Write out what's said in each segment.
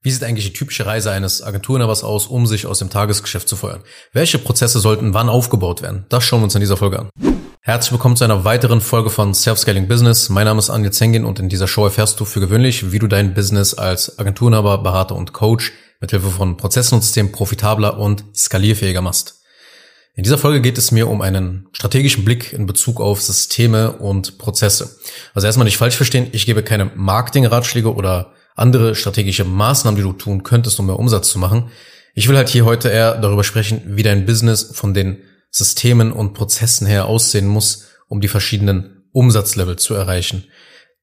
Wie sieht eigentlich die typische Reise eines Agenturinhabers aus, um sich aus dem Tagesgeschäft zu feuern? Welche Prozesse sollten wann aufgebaut werden? Das schauen wir uns in dieser Folge an. Herzlich willkommen zu einer weiteren Folge von Self-Scaling Business. Mein Name ist Anja Zengin und in dieser Show erfährst du für gewöhnlich, wie du dein Business als Agenturinhaber, Berater und Coach mithilfe von Prozessen und Systemen profitabler und skalierfähiger machst. In dieser Folge geht es mir um einen strategischen Blick in Bezug auf Systeme und Prozesse. Also erstmal nicht falsch verstehen, ich gebe keine Marketing-Ratschläge oder andere strategische Maßnahmen, die du tun könntest, um mehr Umsatz zu machen. Ich will halt hier heute eher darüber sprechen, wie dein Business von den Systemen und Prozessen her aussehen muss, um die verschiedenen Umsatzlevel zu erreichen.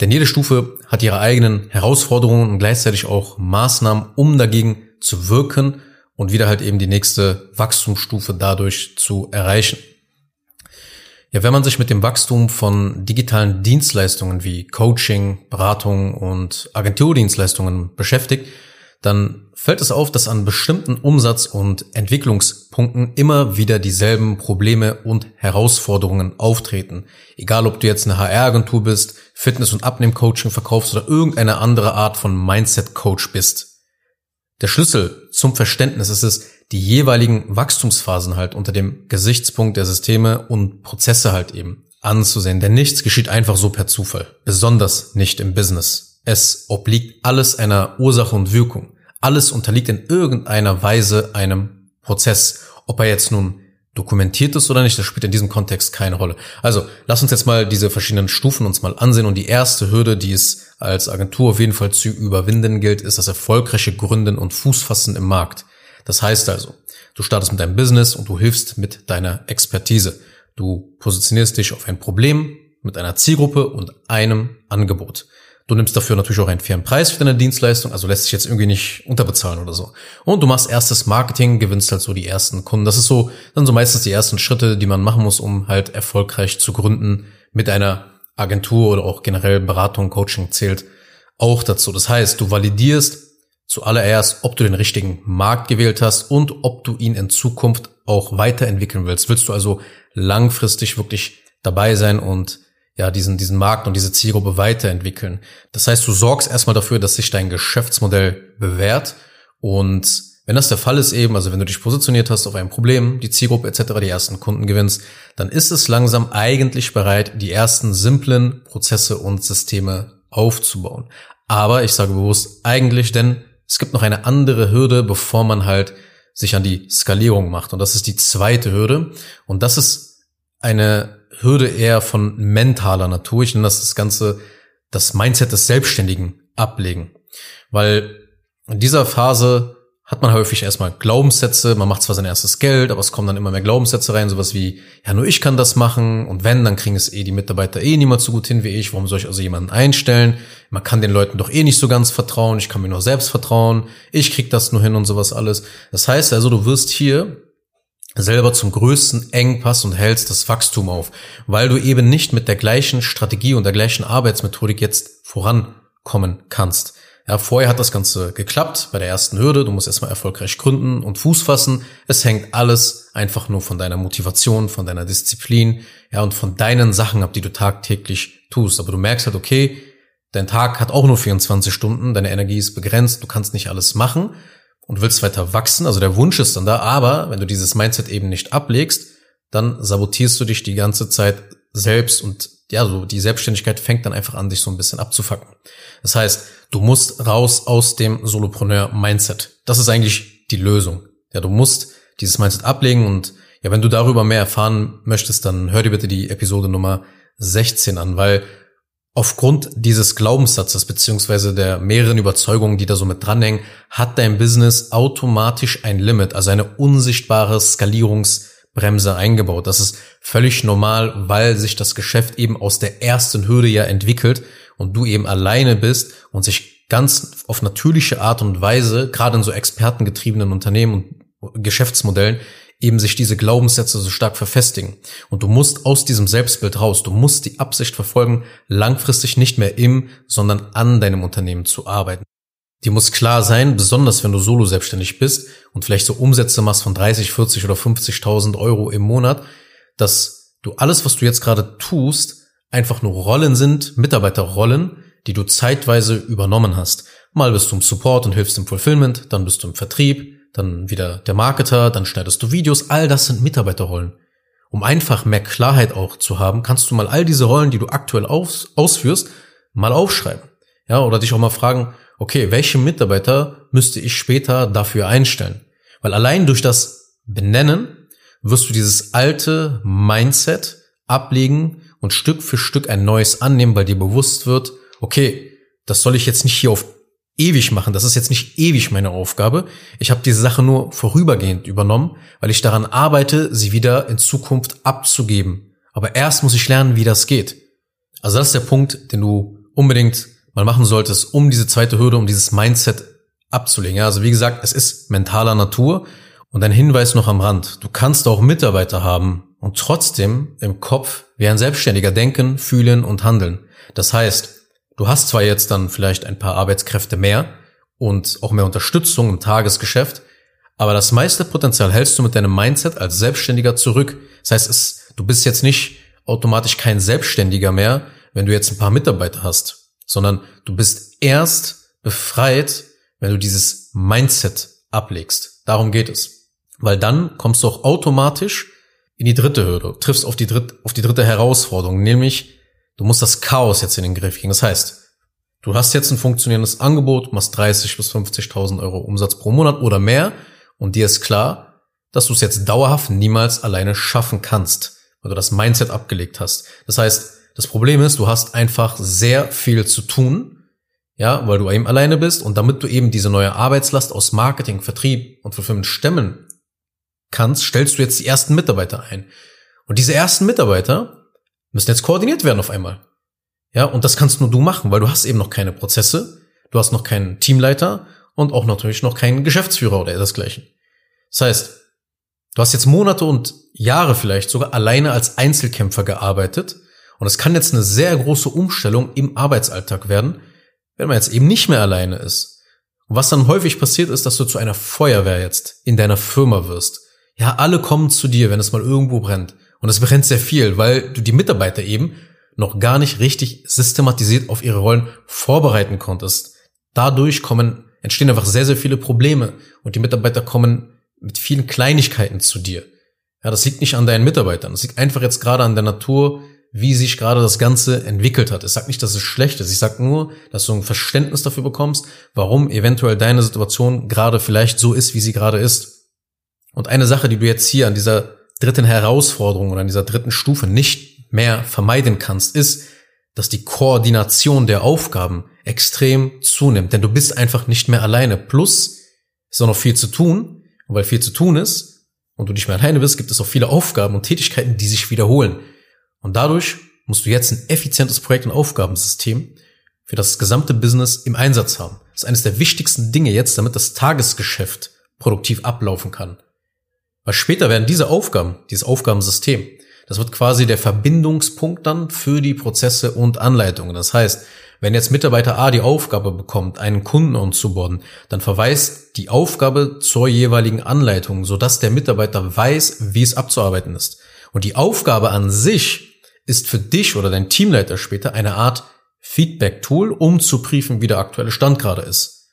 Denn jede Stufe hat ihre eigenen Herausforderungen und gleichzeitig auch Maßnahmen, um dagegen zu wirken und wieder halt eben die nächste Wachstumsstufe dadurch zu erreichen. Ja, wenn man sich mit dem Wachstum von digitalen Dienstleistungen wie Coaching, Beratung und Agenturdienstleistungen beschäftigt, dann fällt es auf, dass an bestimmten Umsatz- und Entwicklungspunkten immer wieder dieselben Probleme und Herausforderungen auftreten. Egal, ob du jetzt eine HR-Agentur bist, Fitness- und Abnehmcoaching verkaufst oder irgendeine andere Art von Mindset-Coach bist. Der Schlüssel zum Verständnis ist es, die jeweiligen Wachstumsphasen halt unter dem Gesichtspunkt der Systeme und Prozesse halt eben anzusehen. Denn nichts geschieht einfach so per Zufall. Besonders nicht im Business. Es obliegt alles einer Ursache und Wirkung. Alles unterliegt in irgendeiner Weise einem Prozess. Ob er jetzt nun dokumentiert ist oder nicht, das spielt in diesem Kontext keine Rolle. Also, lass uns jetzt mal diese verschiedenen Stufen uns mal ansehen und die erste Hürde, die es als Agentur auf jeden Fall zu überwinden gilt, ist das erfolgreiche Gründen und Fußfassen im Markt. Das heißt also, du startest mit deinem Business und du hilfst mit deiner Expertise. Du positionierst dich auf ein Problem mit einer Zielgruppe und einem Angebot. Du nimmst dafür natürlich auch einen fairen Preis für deine Dienstleistung, also lässt sich jetzt irgendwie nicht unterbezahlen oder so. Und du machst erstes Marketing, gewinnst halt so die ersten Kunden. Das ist so, dann so meistens die ersten Schritte, die man machen muss, um halt erfolgreich zu gründen mit einer Agentur oder auch generell Beratung, Coaching zählt auch dazu. Das heißt, du validierst zuallererst, ob du den richtigen Markt gewählt hast und ob du ihn in Zukunft auch weiterentwickeln willst. Willst du also langfristig wirklich dabei sein und ja, diesen, diesen Markt und diese Zielgruppe weiterentwickeln. Das heißt, du sorgst erstmal dafür, dass sich dein Geschäftsmodell bewährt und wenn das der Fall ist eben, also wenn du dich positioniert hast auf ein Problem, die Zielgruppe etc., die ersten Kunden gewinnst, dann ist es langsam eigentlich bereit, die ersten simplen Prozesse und Systeme aufzubauen. Aber ich sage bewusst eigentlich, denn es gibt noch eine andere Hürde, bevor man halt sich an die Skalierung macht. Und das ist die zweite Hürde. Und das ist eine Hürde eher von mentaler Natur. Ich nenne das das Ganze das Mindset des Selbstständigen ablegen. Weil in dieser Phase hat man häufig erstmal Glaubenssätze, man macht zwar sein erstes Geld, aber es kommen dann immer mehr Glaubenssätze rein, sowas wie, ja, nur ich kann das machen und wenn, dann kriegen es eh die Mitarbeiter eh niemals so gut hin wie ich, warum soll ich also jemanden einstellen? Man kann den Leuten doch eh nicht so ganz vertrauen, ich kann mir nur selbst vertrauen, ich krieg das nur hin und sowas alles. Das heißt also, du wirst hier selber zum größten Engpass und hältst das Wachstum auf, weil du eben nicht mit der gleichen Strategie und der gleichen Arbeitsmethodik jetzt vorankommen kannst. Ja, vorher hat das Ganze geklappt bei der ersten Hürde. Du musst erstmal erfolgreich gründen und Fuß fassen. Es hängt alles einfach nur von deiner Motivation, von deiner Disziplin, ja, und von deinen Sachen ab, die du tagtäglich tust. Aber du merkst halt, okay, dein Tag hat auch nur 24 Stunden, deine Energie ist begrenzt, du kannst nicht alles machen und willst weiter wachsen. Also der Wunsch ist dann da, aber wenn du dieses Mindset eben nicht ablegst, dann sabotierst du dich die ganze Zeit selbst und ja, so die Selbstständigkeit fängt dann einfach an, dich so ein bisschen abzufacken. Das heißt, du musst raus aus dem Solopreneur-Mindset. Das ist eigentlich die Lösung. Ja, du musst dieses Mindset ablegen und ja, wenn du darüber mehr erfahren möchtest, dann hör dir bitte die Episode Nummer 16 an, weil aufgrund dieses Glaubenssatzes beziehungsweise der mehreren Überzeugungen, die da so mit dranhängen, hat dein Business automatisch ein Limit, also eine unsichtbare Skalierungsbremse eingebaut. Das ist völlig normal, weil sich das Geschäft eben aus der ersten Hürde ja entwickelt und du eben alleine bist und sich ganz auf natürliche Art und Weise, gerade in so expertengetriebenen Unternehmen und Geschäftsmodellen, eben sich diese Glaubenssätze so stark verfestigen. Und du musst aus diesem Selbstbild raus. Du musst die Absicht verfolgen, langfristig nicht mehr im, sondern an deinem Unternehmen zu arbeiten. Die muss klar sein, besonders wenn du solo selbstständig bist und vielleicht so Umsätze machst von 30, 40 oder 50.000 Euro im Monat, dass du alles, was du jetzt gerade tust, einfach nur Rollen sind, Mitarbeiterrollen, die du zeitweise übernommen hast. Mal bist du im Support und hilfst im Fulfillment, dann bist du im Vertrieb, dann wieder der Marketer, dann schneidest du Videos. All das sind Mitarbeiterrollen. Um einfach mehr Klarheit auch zu haben, kannst du mal all diese Rollen, die du aktuell aus, ausführst, mal aufschreiben. Ja, oder dich auch mal fragen, okay, welche Mitarbeiter müsste ich später dafür einstellen? Weil allein durch das Benennen wirst du dieses alte Mindset ablegen und Stück für Stück ein neues annehmen, weil dir bewusst wird, okay, das soll ich jetzt nicht hier auf ewig machen. Das ist jetzt nicht ewig meine Aufgabe. Ich habe diese Sache nur vorübergehend übernommen, weil ich daran arbeite, sie wieder in Zukunft abzugeben. Aber erst muss ich lernen, wie das geht. Also das ist der Punkt, den du unbedingt mal machen solltest, um diese zweite Hürde, um dieses Mindset abzulegen. Ja, also wie gesagt, es ist mentaler Natur. Und ein Hinweis noch am Rand. Du kannst auch Mitarbeiter haben und trotzdem im Kopf wie ein Selbstständiger denken, fühlen und handeln. Das heißt, Du hast zwar jetzt dann vielleicht ein paar Arbeitskräfte mehr und auch mehr Unterstützung im Tagesgeschäft, aber das meiste Potenzial hältst du mit deinem Mindset als Selbstständiger zurück. Das heißt, es, du bist jetzt nicht automatisch kein Selbstständiger mehr, wenn du jetzt ein paar Mitarbeiter hast, sondern du bist erst befreit, wenn du dieses Mindset ablegst. Darum geht es. Weil dann kommst du auch automatisch in die dritte Hürde, triffst auf die dritte, auf die dritte Herausforderung, nämlich Du musst das Chaos jetzt in den Griff kriegen. Das heißt, du hast jetzt ein funktionierendes Angebot, machst 30 bis 50.000 Euro Umsatz pro Monat oder mehr und dir ist klar, dass du es jetzt dauerhaft niemals alleine schaffen kannst, weil du das Mindset abgelegt hast. Das heißt, das Problem ist, du hast einfach sehr viel zu tun, ja, weil du eben alleine bist und damit du eben diese neue Arbeitslast aus Marketing, Vertrieb und Fulfillment stemmen kannst, stellst du jetzt die ersten Mitarbeiter ein. Und diese ersten Mitarbeiter, müssen jetzt koordiniert werden auf einmal. Ja, und das kannst nur du machen, weil du hast eben noch keine Prozesse, du hast noch keinen Teamleiter und auch natürlich noch keinen Geschäftsführer oder desgleichen. Das heißt, du hast jetzt Monate und Jahre vielleicht sogar alleine als Einzelkämpfer gearbeitet und es kann jetzt eine sehr große Umstellung im Arbeitsalltag werden, wenn man jetzt eben nicht mehr alleine ist. Und was dann häufig passiert ist, dass du zu einer Feuerwehr jetzt in deiner Firma wirst. Ja, alle kommen zu dir, wenn es mal irgendwo brennt. Und es brennt sehr viel, weil du die Mitarbeiter eben noch gar nicht richtig systematisiert auf ihre Rollen vorbereiten konntest. Dadurch kommen, entstehen einfach sehr, sehr viele Probleme und die Mitarbeiter kommen mit vielen Kleinigkeiten zu dir. Ja, das liegt nicht an deinen Mitarbeitern. Das liegt einfach jetzt gerade an der Natur, wie sich gerade das Ganze entwickelt hat. Ich sage nicht, dass es schlecht ist. Ich sage nur, dass du ein Verständnis dafür bekommst, warum eventuell deine Situation gerade vielleicht so ist, wie sie gerade ist. Und eine Sache, die du jetzt hier an dieser dritten Herausforderung oder an dieser dritten Stufe nicht mehr vermeiden kannst, ist, dass die Koordination der Aufgaben extrem zunimmt. Denn du bist einfach nicht mehr alleine. Plus ist auch noch viel zu tun. Und weil viel zu tun ist und du nicht mehr alleine bist, gibt es auch viele Aufgaben und Tätigkeiten, die sich wiederholen. Und dadurch musst du jetzt ein effizientes Projekt- und Aufgabensystem für das gesamte Business im Einsatz haben. Das ist eines der wichtigsten Dinge jetzt, damit das Tagesgeschäft produktiv ablaufen kann. Weil später werden diese Aufgaben, dieses Aufgabensystem, das wird quasi der Verbindungspunkt dann für die Prozesse und Anleitungen. Das heißt, wenn jetzt Mitarbeiter A die Aufgabe bekommt, einen Kunden onzuboarden, dann verweist die Aufgabe zur jeweiligen Anleitung, sodass der Mitarbeiter weiß, wie es abzuarbeiten ist. Und die Aufgabe an sich ist für dich oder dein Teamleiter später eine Art Feedback-Tool, um zu prüfen, wie der aktuelle Stand gerade ist.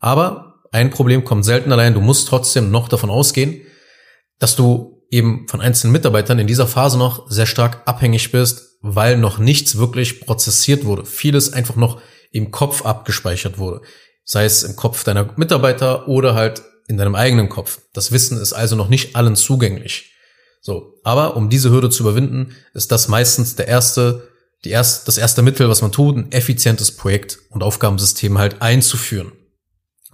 Aber ein Problem kommt selten allein. Du musst trotzdem noch davon ausgehen, dass du eben von einzelnen Mitarbeitern in dieser Phase noch sehr stark abhängig bist, weil noch nichts wirklich prozessiert wurde. Vieles einfach noch im Kopf abgespeichert wurde. Sei es im Kopf deiner Mitarbeiter oder halt in deinem eigenen Kopf. Das Wissen ist also noch nicht allen zugänglich. So. Aber um diese Hürde zu überwinden, ist das meistens der erste, die erst, das erste Mittel, was man tut, ein effizientes Projekt und Aufgabensystem halt einzuführen.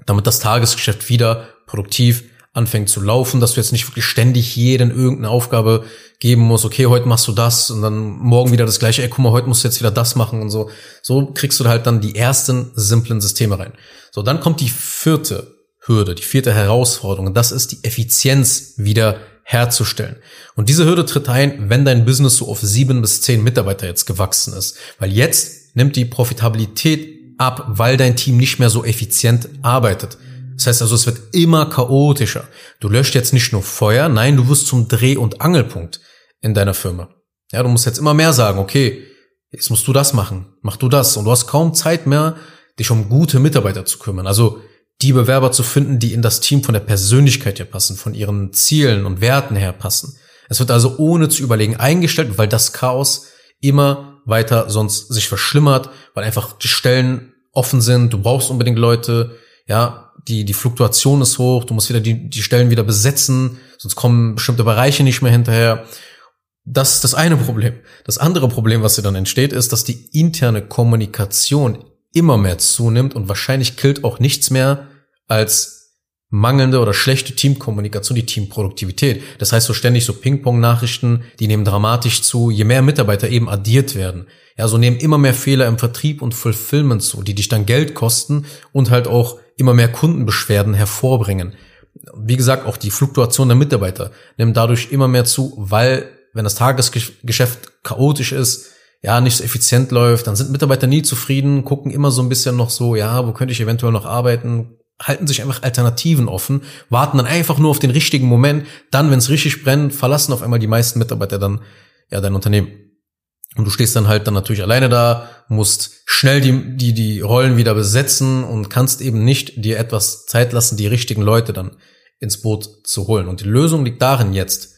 Damit das Tagesgeschäft wieder produktiv anfängt zu laufen, dass du jetzt nicht wirklich ständig jeden irgendeine Aufgabe geben musst, okay, heute machst du das und dann morgen wieder das gleiche, ey, guck mal, heute musst du jetzt wieder das machen und so. So kriegst du halt dann die ersten simplen Systeme rein. So, dann kommt die vierte Hürde, die vierte Herausforderung und das ist die Effizienz wieder herzustellen. Und diese Hürde tritt ein, wenn dein Business so auf sieben bis zehn Mitarbeiter jetzt gewachsen ist. Weil jetzt nimmt die Profitabilität ab, weil dein Team nicht mehr so effizient arbeitet. Das heißt also, es wird immer chaotischer. Du löscht jetzt nicht nur Feuer, nein, du wirst zum Dreh- und Angelpunkt in deiner Firma. Ja, du musst jetzt immer mehr sagen, okay, jetzt musst du das machen, mach du das. Und du hast kaum Zeit mehr, dich um gute Mitarbeiter zu kümmern. Also die Bewerber zu finden, die in das Team von der Persönlichkeit her passen, von ihren Zielen und Werten her passen. Es wird also ohne zu überlegen eingestellt, weil das Chaos immer weiter sonst sich verschlimmert, weil einfach die Stellen offen sind, du brauchst unbedingt Leute, ja, die, die Fluktuation ist hoch, du musst wieder die, die Stellen wieder besetzen, sonst kommen bestimmte Bereiche nicht mehr hinterher. Das ist das eine Problem. Das andere Problem, was hier dann entsteht, ist, dass die interne Kommunikation immer mehr zunimmt und wahrscheinlich killt auch nichts mehr als mangelnde oder schlechte Teamkommunikation, die Teamproduktivität. Das heißt so ständig so Ping-Pong-Nachrichten, die nehmen dramatisch zu, je mehr Mitarbeiter eben addiert werden. Ja, so nehmen immer mehr Fehler im Vertrieb und Fulfillment zu, die dich dann Geld kosten und halt auch immer mehr Kundenbeschwerden hervorbringen. Wie gesagt, auch die Fluktuation der Mitarbeiter nimmt dadurch immer mehr zu, weil wenn das Tagesgeschäft chaotisch ist, ja, nicht so effizient läuft, dann sind Mitarbeiter nie zufrieden, gucken immer so ein bisschen noch so, ja, wo könnte ich eventuell noch arbeiten, halten sich einfach Alternativen offen, warten dann einfach nur auf den richtigen Moment, dann, wenn es richtig brennt, verlassen auf einmal die meisten Mitarbeiter dann ja dein Unternehmen. Und du stehst dann halt dann natürlich alleine da, musst schnell die, die, die Rollen wieder besetzen und kannst eben nicht dir etwas Zeit lassen, die richtigen Leute dann ins Boot zu holen. Und die Lösung liegt darin jetzt,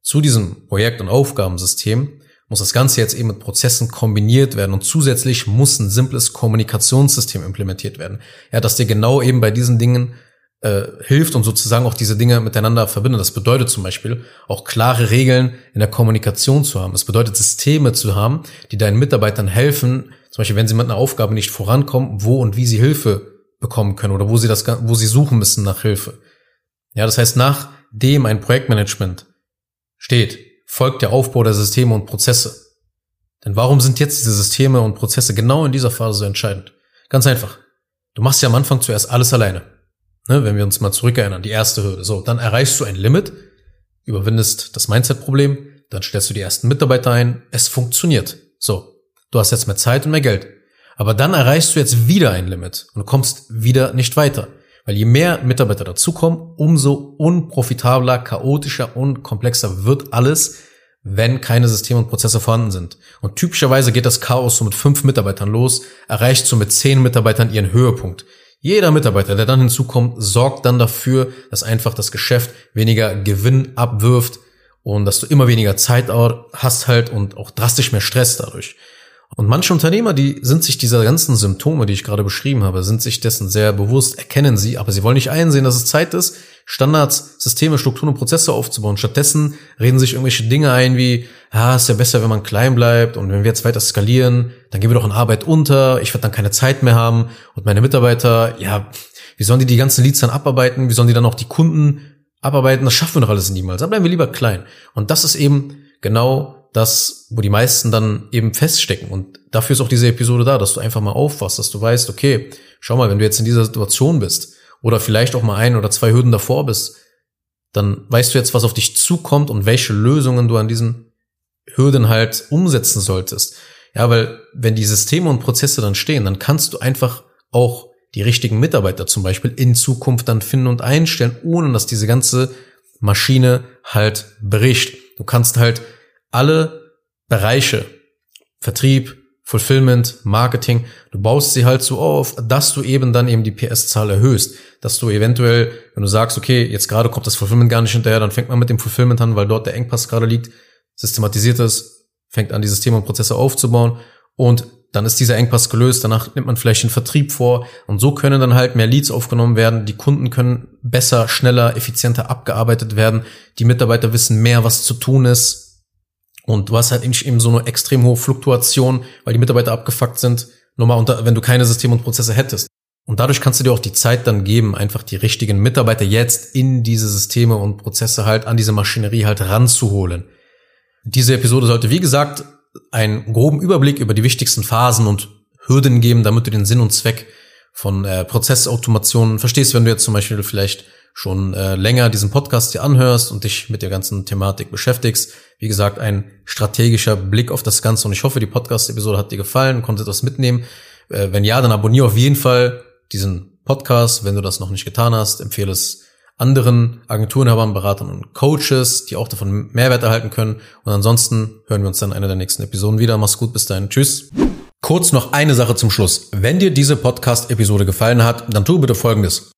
zu diesem Projekt- und Aufgabensystem muss das Ganze jetzt eben mit Prozessen kombiniert werden und zusätzlich muss ein simples Kommunikationssystem implementiert werden. Ja, dass dir genau eben bei diesen Dingen äh, hilft und sozusagen auch diese Dinge miteinander verbindet. Das bedeutet zum Beispiel auch klare Regeln in der Kommunikation zu haben. Das bedeutet Systeme zu haben, die deinen Mitarbeitern helfen, zum Beispiel wenn sie mit einer Aufgabe nicht vorankommen, wo und wie sie Hilfe bekommen können oder wo sie das, wo sie suchen müssen nach Hilfe. Ja, das heißt, nachdem ein Projektmanagement steht, folgt der Aufbau der Systeme und Prozesse. Denn warum sind jetzt diese Systeme und Prozesse genau in dieser Phase so entscheidend? Ganz einfach. Du machst ja am Anfang zuerst alles alleine. Ne, wenn wir uns mal zurückerinnern, die erste Hürde. So, dann erreichst du ein Limit, überwindest das Mindset-Problem, dann stellst du die ersten Mitarbeiter ein, es funktioniert. So, du hast jetzt mehr Zeit und mehr Geld. Aber dann erreichst du jetzt wieder ein Limit und kommst wieder nicht weiter. Weil je mehr Mitarbeiter dazukommen, umso unprofitabler, chaotischer und komplexer wird alles, wenn keine Systeme und Prozesse vorhanden sind. Und typischerweise geht das Chaos so mit fünf Mitarbeitern los, erreicht so mit zehn Mitarbeitern ihren Höhepunkt. Jeder Mitarbeiter, der dann hinzukommt, sorgt dann dafür, dass einfach das Geschäft weniger Gewinn abwirft und dass du immer weniger Zeit hast halt und auch drastisch mehr Stress dadurch. Und manche Unternehmer, die sind sich dieser ganzen Symptome, die ich gerade beschrieben habe, sind sich dessen sehr bewusst, erkennen sie, aber sie wollen nicht einsehen, dass es Zeit ist, Standards, Systeme, Strukturen und Prozesse aufzubauen. Stattdessen reden sich irgendwelche Dinge ein wie, ja, ist ja besser, wenn man klein bleibt und wenn wir jetzt weiter skalieren, dann gehen wir doch in Arbeit unter, ich werde dann keine Zeit mehr haben und meine Mitarbeiter, ja, wie sollen die die ganzen Leads dann abarbeiten, wie sollen die dann auch die Kunden abarbeiten, das schaffen wir doch alles niemals, dann bleiben wir lieber klein. Und das ist eben genau das, wo die meisten dann eben feststecken. Und dafür ist auch diese Episode da, dass du einfach mal aufwachst, dass du weißt, okay, schau mal, wenn du jetzt in dieser Situation bist oder vielleicht auch mal ein oder zwei Hürden davor bist, dann weißt du jetzt, was auf dich zukommt und welche Lösungen du an diesen Hürden halt umsetzen solltest. Ja, weil wenn die Systeme und Prozesse dann stehen, dann kannst du einfach auch die richtigen Mitarbeiter zum Beispiel in Zukunft dann finden und einstellen, ohne dass diese ganze Maschine halt bricht. Du kannst halt alle Bereiche, Vertrieb, Fulfillment, Marketing, du baust sie halt so auf, dass du eben dann eben die PS-Zahl erhöhst. Dass du eventuell, wenn du sagst, okay, jetzt gerade kommt das Fulfillment gar nicht hinterher, dann fängt man mit dem Fulfillment an, weil dort der Engpass gerade liegt, systematisiert es, fängt an, die Systeme und Prozesse aufzubauen und dann ist dieser Engpass gelöst, danach nimmt man vielleicht den Vertrieb vor und so können dann halt mehr Leads aufgenommen werden, die Kunden können besser, schneller, effizienter abgearbeitet werden, die Mitarbeiter wissen mehr, was zu tun ist, und du hast halt eben so eine extrem hohe Fluktuation, weil die Mitarbeiter abgefuckt sind, nochmal unter, wenn du keine Systeme und Prozesse hättest. Und dadurch kannst du dir auch die Zeit dann geben, einfach die richtigen Mitarbeiter jetzt in diese Systeme und Prozesse halt an diese Maschinerie halt ranzuholen. Diese Episode sollte, wie gesagt, einen groben Überblick über die wichtigsten Phasen und Hürden geben, damit du den Sinn und Zweck von äh, Prozessautomation verstehst, wenn du jetzt zum Beispiel vielleicht schon äh, länger diesen Podcast hier anhörst und dich mit der ganzen Thematik beschäftigst. Wie gesagt, ein strategischer Blick auf das Ganze und ich hoffe, die Podcast-Episode hat dir gefallen, konntet das mitnehmen. Äh, wenn ja, dann abonniere auf jeden Fall diesen Podcast, wenn du das noch nicht getan hast. Empfehle es anderen Agenturenhabern, Beratern und Coaches, die auch davon Mehrwert erhalten können. Und ansonsten hören wir uns dann in einer der nächsten Episoden wieder. Mach's gut, bis dahin. Tschüss. Kurz noch eine Sache zum Schluss. Wenn dir diese Podcast-Episode gefallen hat, dann tu bitte Folgendes.